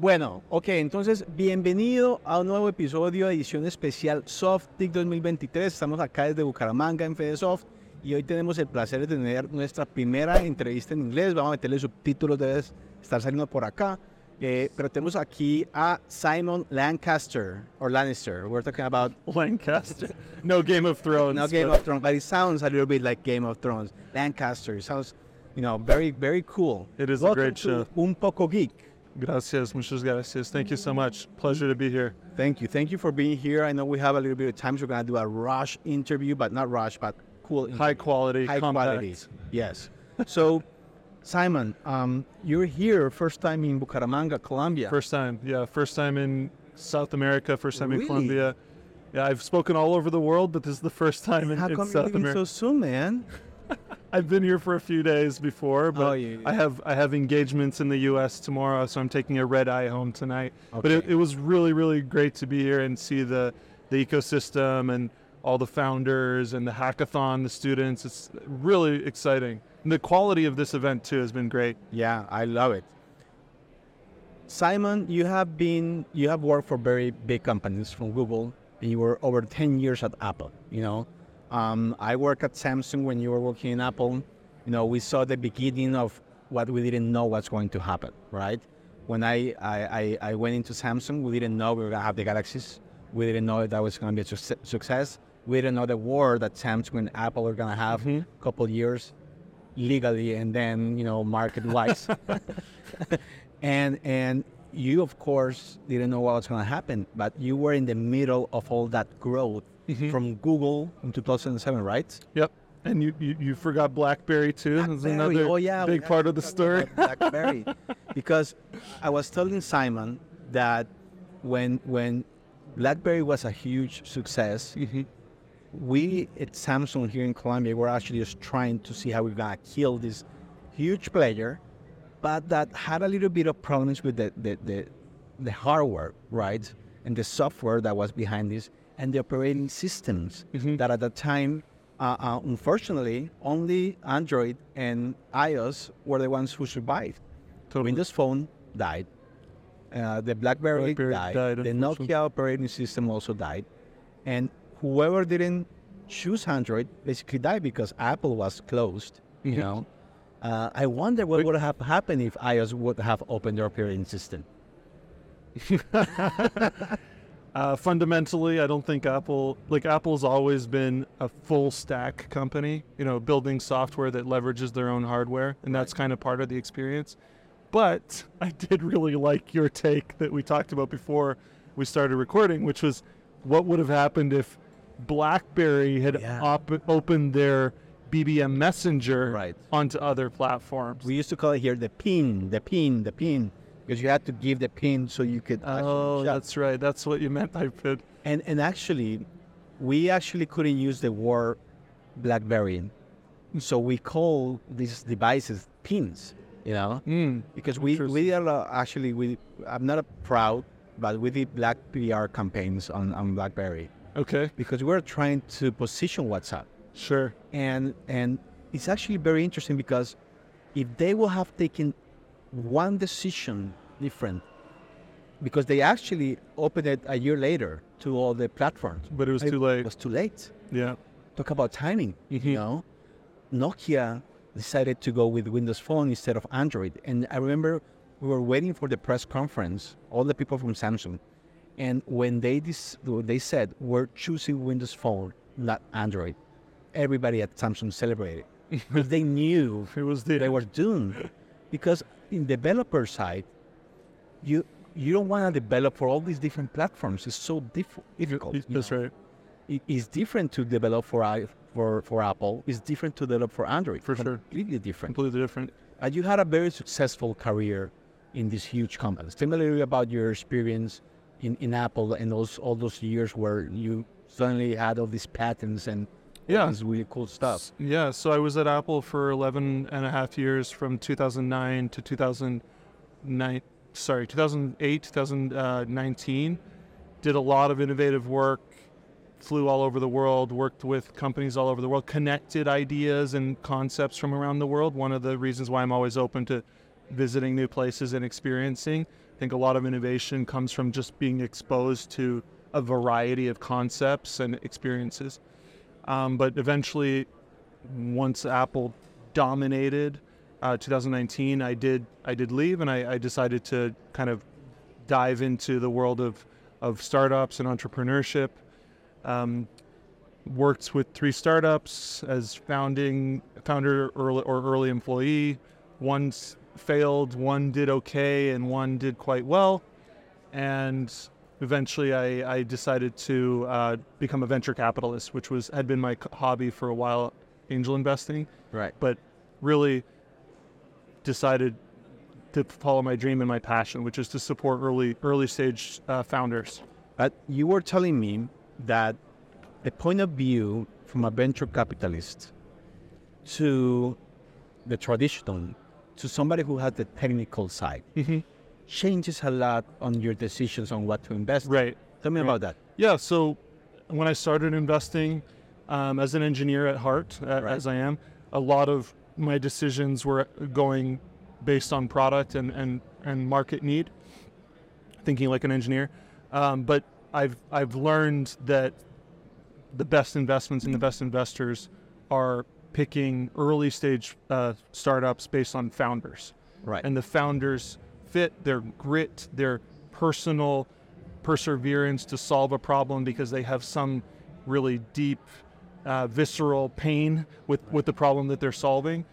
Bueno, ok, entonces bienvenido a un nuevo episodio de edición especial Soft TIC 2023. Estamos acá desde Bucaramanga en FedeSoft y hoy tenemos el placer de tener nuestra primera entrevista en inglés. Vamos a meterle subtítulos, debe estar saliendo por acá. Eh, pero tenemos aquí a Simon Lancaster, or Lannister. We're talking about Lancaster. No Game of Thrones. no Game of Thrones, but it sounds a little bit like Game of Thrones. Lancaster it sounds, you know, very, very cool. It is a great show. Un Poco Geek. Gracias, muchas gracias. Thank you so much. Pleasure to be here. Thank you. Thank you for being here. I know we have a little bit of time, so we're going to do a rush interview, but not rush, but cool. High quality, High compact. quality. Yes. So, Simon, um, you're here first time in Bucaramanga, Colombia. First time, yeah, first time in South America, first time Really? in Colombia. Yeah, I've spoken all over the world, but this is the first time in, How in come South America. so soon, man? I've been here for a few days before, but Oh, yeah, yeah. I have I have engagements in the U.S. tomorrow, so I'm taking a red eye home tonight. But it, it was really really great to be here and see the the ecosystem and all the founders and the hackathon, the students. It's really exciting. And the quality of this event too has been great. Yeah, I love it. Simon, you have been you have worked for very big companies from Google. And you were over 10 years at Apple, you know. Um, I worked at Samsung when you were working in Apple. You know, we saw the beginning of what we didn't know was going to happen, right? When I, I, I, went into Samsung, we didn't know we were going to have the Galaxies. We didn't know that was going to be a suc- success. We didn't know the war that Samsung and Apple are going to have a couple years legally and then, you know, market-wise. and and you of course didn't know what was going to happen but you were in the middle of all that growth Mm-hmm. from google in 2007 right Yep. And you, you, you forgot BlackBerry too. That's BlackBerry, another oh, yeah, big part of the story. blackberry because i was telling simon that when when blackberry was a huge success mm-hmm. we at samsung here in colombia were actually just trying to see how we're going to kill this huge player but that had a little bit of problems with the, the, the, the hardware, right? And the software that was behind this and the operating systems that at the time, uh, uh, unfortunately, only Android and iOS were the ones who survived. Totally. Windows Phone died. Uh, the BlackBerry, BlackBerry died. died, the. Nokia operating system also died. And whoever didn't choose Android basically died because Apple was closed, you Mhm. know. Uh, I wonder what would have happened if iOS would have opened their operating system. Uh, fundamentally, I don't think Apple, like Apple's always been a full stack company, you know, building software that leverages their own hardware, and that's kind of part of the experience. But I did really like your take that we talked about before we started recording, which was what would have happened if BlackBerry had Yeah. op- opened their BBM Messenger Right. onto other platforms. We used to call it here the pin, the pin, the pin, because you had to give the pin so you could. oh, that's right. That's what you meant, I did. And and actually, we actually couldn't use the word BlackBerry, so we call these devices pins. You know, Mm. because we we are actually we I'm not a proud, but we did black PR campaigns on on BlackBerry Okay, because we were trying to position WhatsApp. sure. and and it's actually very interesting because if they will have taken one decision different because they actually opened it a year later to all the platforms. But it was It too late. It was too late. Yeah. talk about timing you mm-hmm. know. Nokia decided to go with windows phone instead of android. And i remember we were waiting for the press conference all the people from samsung. And when they dis- they said we're choosing windows phone not android everybody at samsung celebrated. Because they knew It was the they were doomed. Because in developer side you you don't want to develop for all these different platforms it's so diff- difficult That's right. it is different to develop for i for for apple it's different to develop for android For sure. completely different Completely different. and you had a very successful career in these huge companies tell me a little bit about your experience in, in apple and those all those years where you suddenly had all these patents and Yeah. this really cool stuff Yeah. So I was at Apple for 11 and a half years from 2009 to 2009. Sorry, 2008, 2019. Did a lot of innovative work. Flew all over the world. Worked with companies all over the world. Connected ideas and concepts from around the world. One of the reasons why I'm always open to visiting new places and experiencing. I think a lot of innovation comes from just being exposed to a variety of concepts and experiences. Um, but eventually, once Apple dominated uh, 2019, I did I did leave, and I, I decided to kind of dive into the world of of startups and entrepreneurship. Um, worked with three startups as founding founder early, or early employee. One failed, one did okay, and one did quite well. And eventually, I, I decided to uh, become a venture capitalist, which was had been my hobby for a while, angel investing. Right. But really decided to follow my dream and my passion, which is to support early early stage uh, founders. But you were telling me that the point of view from a venture capitalist to the traditional, to somebody who has the technical side, Mm-hmm. changes a lot on your decisions on what to invest. Right. Tell me Right. about that. Yeah. So when I started investing um, as an engineer at heart, Right. as I am, a lot of my decisions were going based on product and, and, and market need, thinking like an engineer. Um, but I've, I've learned that the best investments and the best investors are picking early stage uh, startups based on founders Right. and the founders fit their grit, their personal perseverance to solve a problem because they have some really deep, uh, visceral pain with, with the problem that they're solving.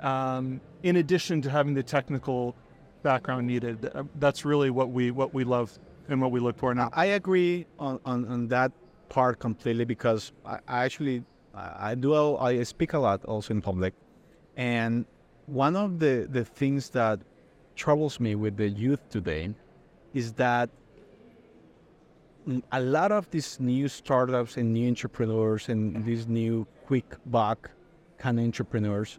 Um, in addition to having the technical background needed, Uh, that's really what we what we love and what we look for now. I agree on, on, on that part completely because I, I actually I do I speak a lot also in public, and one of the the things that troubles me with the youth today is that a lot of these new startups and new entrepreneurs and these new quick buck kind of entrepreneurs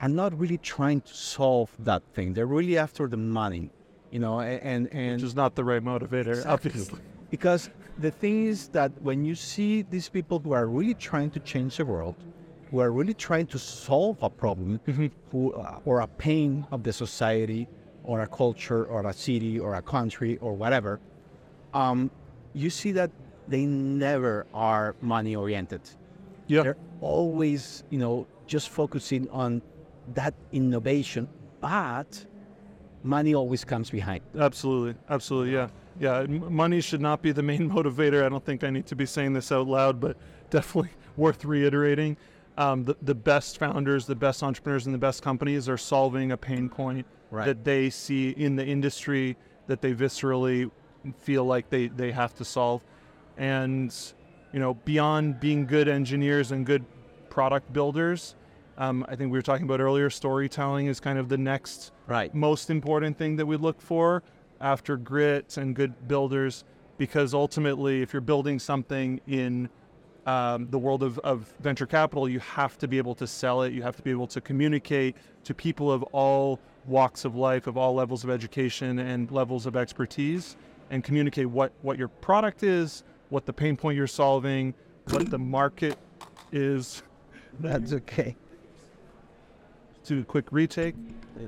are not really trying to solve that thing. They're really after the money, you know, and and Which is not the right motivator, Exactly. obviously. because the thing is that when you see these people who are really trying to change the world, who are really trying to solve a problem, who uh, or a pain of the society, or a culture, or a city, or a country, or whatever, um, you see that they never are money oriented. Yeah. They're always, you know, just focusing on that innovation, but money always comes behind. Absolutely, absolutely, yeah, yeah. Money should not be the main motivator. I don't think I need to be saying this out loud, but definitely worth reiterating. Um, the, the best founders, the best entrepreneurs, and the best companies are solving a pain point Right. that they see in the industry that they viscerally feel like they, they have to solve. And, you know, beyond being good engineers and good product builders, um, I think we were talking about earlier, storytelling is kind of the next Right. most important thing that we look for after grit and good builders because ultimately if you're building something in um, the world of, of venture capital you have to be able to sell it you have to be able to communicate to people of all walks of life of all levels of education and levels of expertise and communicate what, what your product is what the pain point you're solving what the market is That's okay. do a quick retake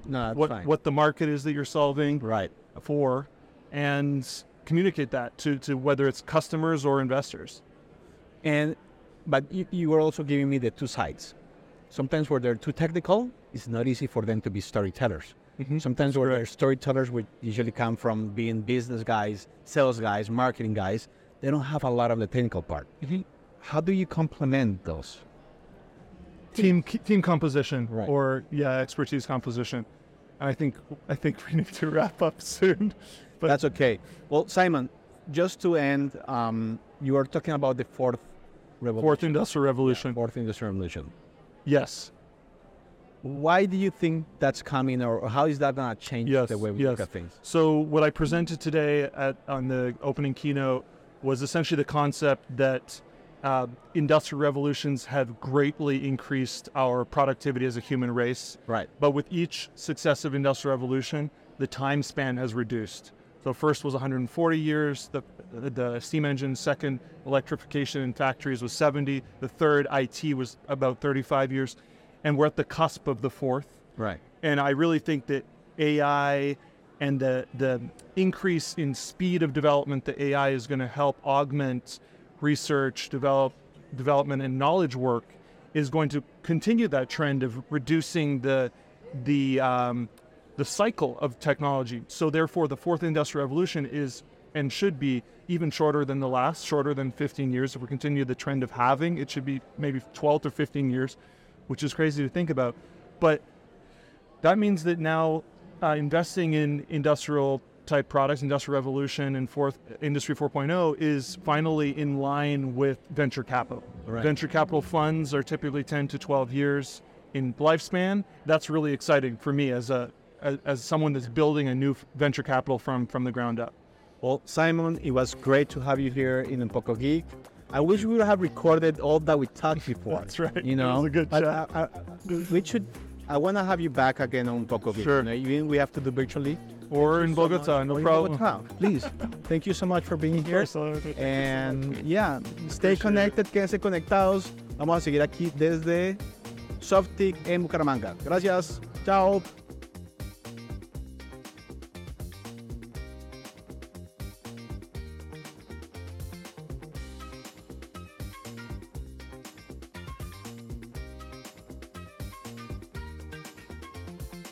No, that's what, fine. what the market is that you're solving Right. for and communicate that to, to whether it's customers or investors. And but you, you were also giving me the two sides. Sometimes where they're too technical, it's not easy for them to be storytellers. Sometimes where they're storytellers, which usually come from being business guys, sales guys, marketing guys, they don't have a lot of the technical part. How do you complement those? Team team composition Right. or yeah, expertise composition. And I think I think we need to wrap up soon. But That's okay. Well, Simon, just to end, um, you are talking about the fourth revolution, fourth industrial revolution. fourth industrial revolution. Yes. Why do you think that's coming, or how is that going to change Yes, the way we yes. look at things? So what I presented today at on the opening keynote was essentially the concept that uh, industrial revolutions have greatly increased our productivity as a human race. Right. But with each successive industrial revolution, the time span has reduced. So first was 140 years, the, the steam engine, second electrification in factories was 70, the third IT was about 35 years, and we're at the cusp of the fourth. Right. And I really think that AI and the the increase in speed of development that AI is going to help augment research, develop development, and knowledge work is going to continue that trend of reducing the the um, the cycle of technology. So therefore, the fourth industrial revolution is and should be even shorter than the last, shorter than 15 years. If we continue the trend of having, it should be maybe 12 to 15 years, which is crazy to think about. But that means that now uh, investing in industrial type products, industrial revolution, and fourth industry 4.0 is finally in line with venture capital. Right. Venture capital funds are typically 10 to 12 years in lifespan. That's really exciting for me as a as, as someone that's building a new venture capital from from the ground up. Well, Simon, it was great to have you here in Poco Geek. I wish we would have recorded all that we talked before. That's right. You It know, was a good But chat. I, I, we should. I want to have you back again on Geek. Sure. You know, even we have to do virtually. Or in so. Bogota, no Or in problem. Bogotá. Please. Thank you so much for being here. And yeah, stay connected, quédense conectados. Vamos a seguir aquí desde Softic en Bucaramanga. Gracias. Chao.